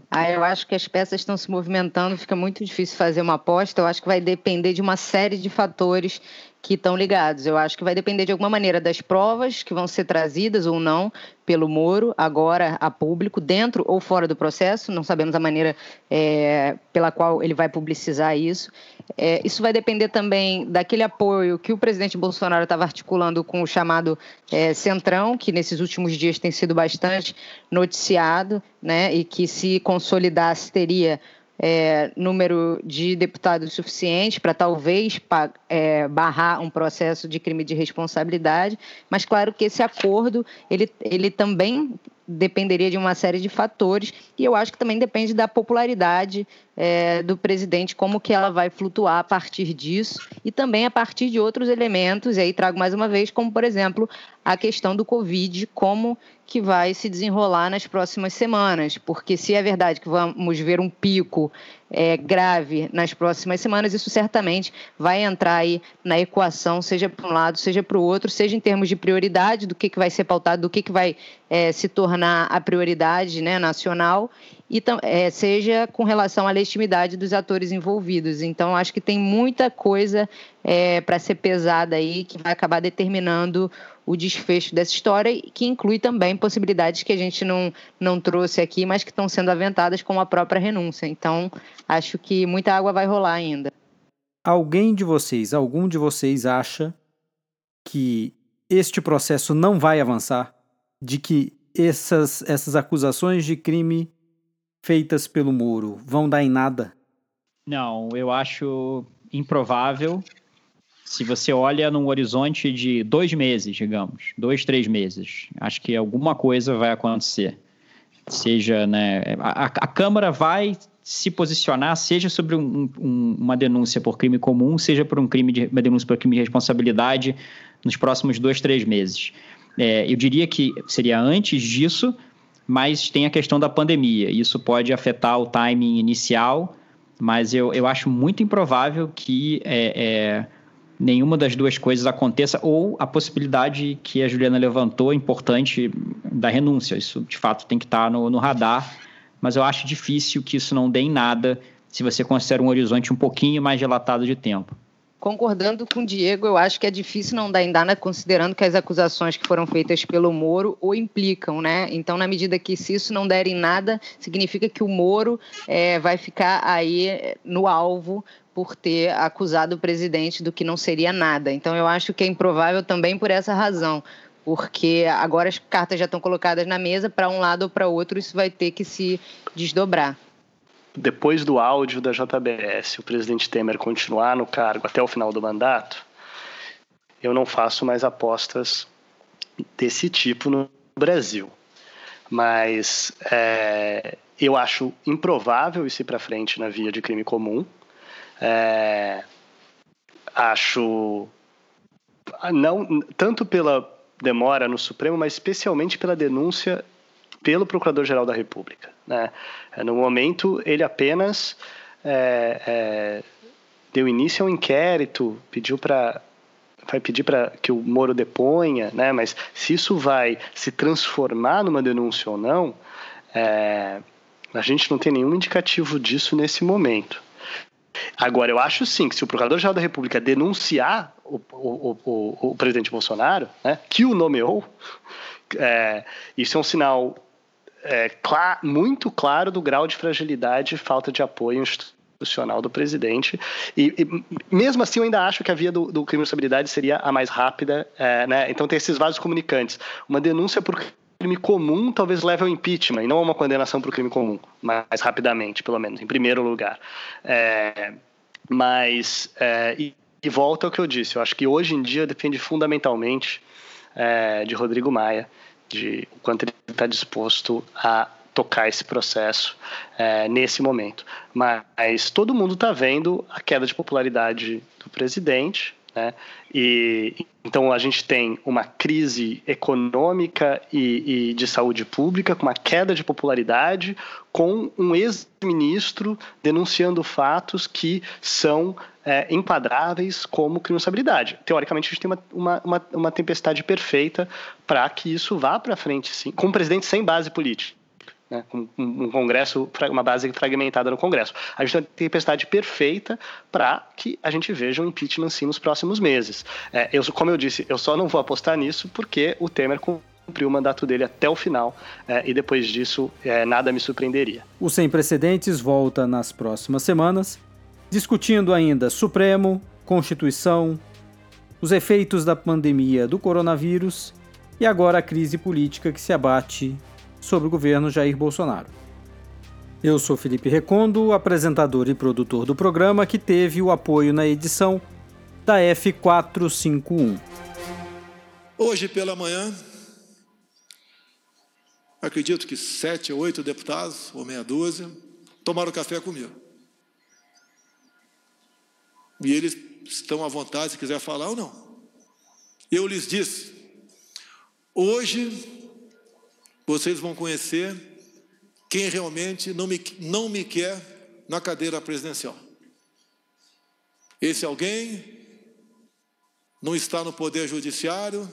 Ah, eu acho que as peças estão se movimentando, fica muito difícil fazer uma aposta. Eu acho que vai depender de uma série de fatores que estão ligados. Eu acho que vai depender de alguma maneira das provas que vão ser trazidas ou não pelo Moro, agora a público, dentro ou fora do processo. Não sabemos a maneira é, pela qual ele vai publicizar isso. É, isso vai depender também daquele apoio que o presidente Bolsonaro estava articulando com o chamado é, Centrão, que nesses últimos dias tem sido bastante noticiado, né, e que se consolidasse teria é, número de deputados suficiente para talvez é, barrar um processo de crime de responsabilidade, mas claro que esse acordo ele, ele também dependeria de uma série de fatores. E eu acho que também depende da popularidade é, do presidente, como que ela vai flutuar a partir disso. E também a partir de outros elementos, e aí trago mais uma vez, como por exemplo a questão do Covid, como que vai se desenrolar nas próximas semanas, porque se é verdade que vamos ver um pico é, grave nas próximas semanas, isso certamente vai entrar aí na equação, seja para um lado, seja para o outro, seja em termos de prioridade, do que, que vai ser pautado, do que, que vai é, se tornar a prioridade né, nacional, e é, seja com relação à legitimidade dos atores envolvidos. Então, acho que tem muita coisa é, para ser pesada aí, que vai acabar determinando o desfecho dessa história, que inclui também possibilidades que a gente não, não trouxe aqui, mas que estão sendo aventadas como a própria renúncia. Então, acho que muita água vai rolar ainda. Alguém de vocês, algum de vocês acha que este processo não vai avançar? De que essas, essas acusações de crime feitas pelo Moro vão dar em nada? Não, eu acho improvável. Se você olha num horizonte de dois meses, digamos, dois, três meses, acho que alguma coisa vai acontecer. Seja, né, a, a Câmara vai se posicionar, seja sobre um, um, uma denúncia por crime comum, seja por um crime de uma denúncia por crime de responsabilidade nos próximos dois, três meses. É, eu diria que seria antes disso, mas tem a questão da pandemia. Isso pode afetar o timing inicial, mas eu, eu acho muito improvável que é, é, nenhuma das duas coisas aconteça, ou a possibilidade que a Juliana levantou, importante, da renúncia. Isso, de fato, tem que estar no, no radar mas eu acho difícil que isso não dê em nada se você considera um horizonte um pouquinho mais dilatado de tempo. Concordando com o Diego, eu acho que é difícil não dar em nada, considerando que as acusações que foram feitas pelo Moro o implicam, né? Então, na medida que se isso não der em nada, significa que o Moro é, vai ficar aí no alvo por ter acusado o presidente do que não seria nada. Então, eu acho que é improvável também por essa razão porque agora as cartas já estão colocadas na mesa, para um lado ou para outro, isso vai ter que se desdobrar. Depois do áudio da JBS, o presidente Temer continuar no cargo até o final do mandato, eu não faço mais apostas desse tipo no Brasil. Mas é, eu acho improvável isso ir para frente na via de crime comum. É, acho não tanto pela demora no Supremo, mas especialmente pela denúncia pelo Procurador-Geral da República. Né? É, no momento, ele apenas é, é, deu início a um inquérito, pediu para vai pedir para que o Moro deponha, né? Mas se isso vai se transformar numa denúncia ou não, é, a gente não tem nenhum indicativo disso nesse momento. Agora, eu acho sim que se o Procurador-Geral da República denunciar o, o, o, o presidente Bolsonaro, né, que o nomeou, é, isso é um sinal é, clar, muito claro do grau de fragilidade e falta de apoio institucional do presidente. E, e, mesmo assim, eu ainda acho que a via do, do crime de responsabilidade seria a mais rápida. É, né? Então, tem esses vasos comunicantes. Uma denúncia por crime comum talvez leve ao impeachment e não a uma condenação por crime comum, mais rapidamente, pelo menos, em primeiro lugar. É, mas, é, e, e, volta ao que eu disse, eu acho que hoje em dia depende fundamentalmente é, de Rodrigo Maia, de o quanto ele está disposto a tocar esse processo é, nesse momento. Mas todo mundo está vendo a queda de popularidade do presidente, né? E então a gente tem uma crise econômica e, e, de saúde pública, com uma queda de popularidade, com um ex-ministro denunciando fatos que são é, enquadráveis como crime responsabilidade. Teoricamente, a gente tem uma, uma, uma, uma tempestade perfeita para que isso vá para frente, sim, com um presidente sem base política né, um, um, congresso, uma base fragmentada no Congresso. A gente tem uma tempestade perfeita para que a gente veja um impeachment sim nos próximos meses. É, eu, como eu disse, eu só não vou apostar nisso porque o Temer cumpriu o mandato dele até o final é, e depois disso é, nada me surpreenderia. O Sem Precedentes volta nas próximas semanas, discutindo ainda Supremo, Constituição, os efeitos da pandemia do coronavírus e agora a crise política que se abate sobre o governo Jair Bolsonaro. Eu sou Felipe Recondo, apresentador e produtor do programa, que teve o apoio na edição da F451. Hoje pela manhã, acredito que sete ou oito deputados, ou meia dúzia, tomaram café comigo. E eles estão à vontade se quiser falar ou não. Eu lhes disse: hoje vocês vão conhecer quem realmente não me, não me quer na cadeira presidencial. Esse alguém não está no Poder Judiciário,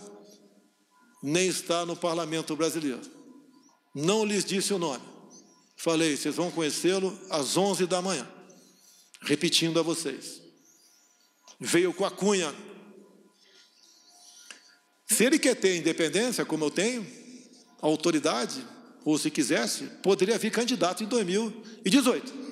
nem está no Parlamento Brasileiro. Não lhes disse o nome. Falei, vocês vão conhecê-lo às 11 da manhã. Repetindo a vocês. Veio com a cunha. Se ele quer ter independência, como eu tenho, autoridade, ou se quisesse, poderia vir candidato em 2018.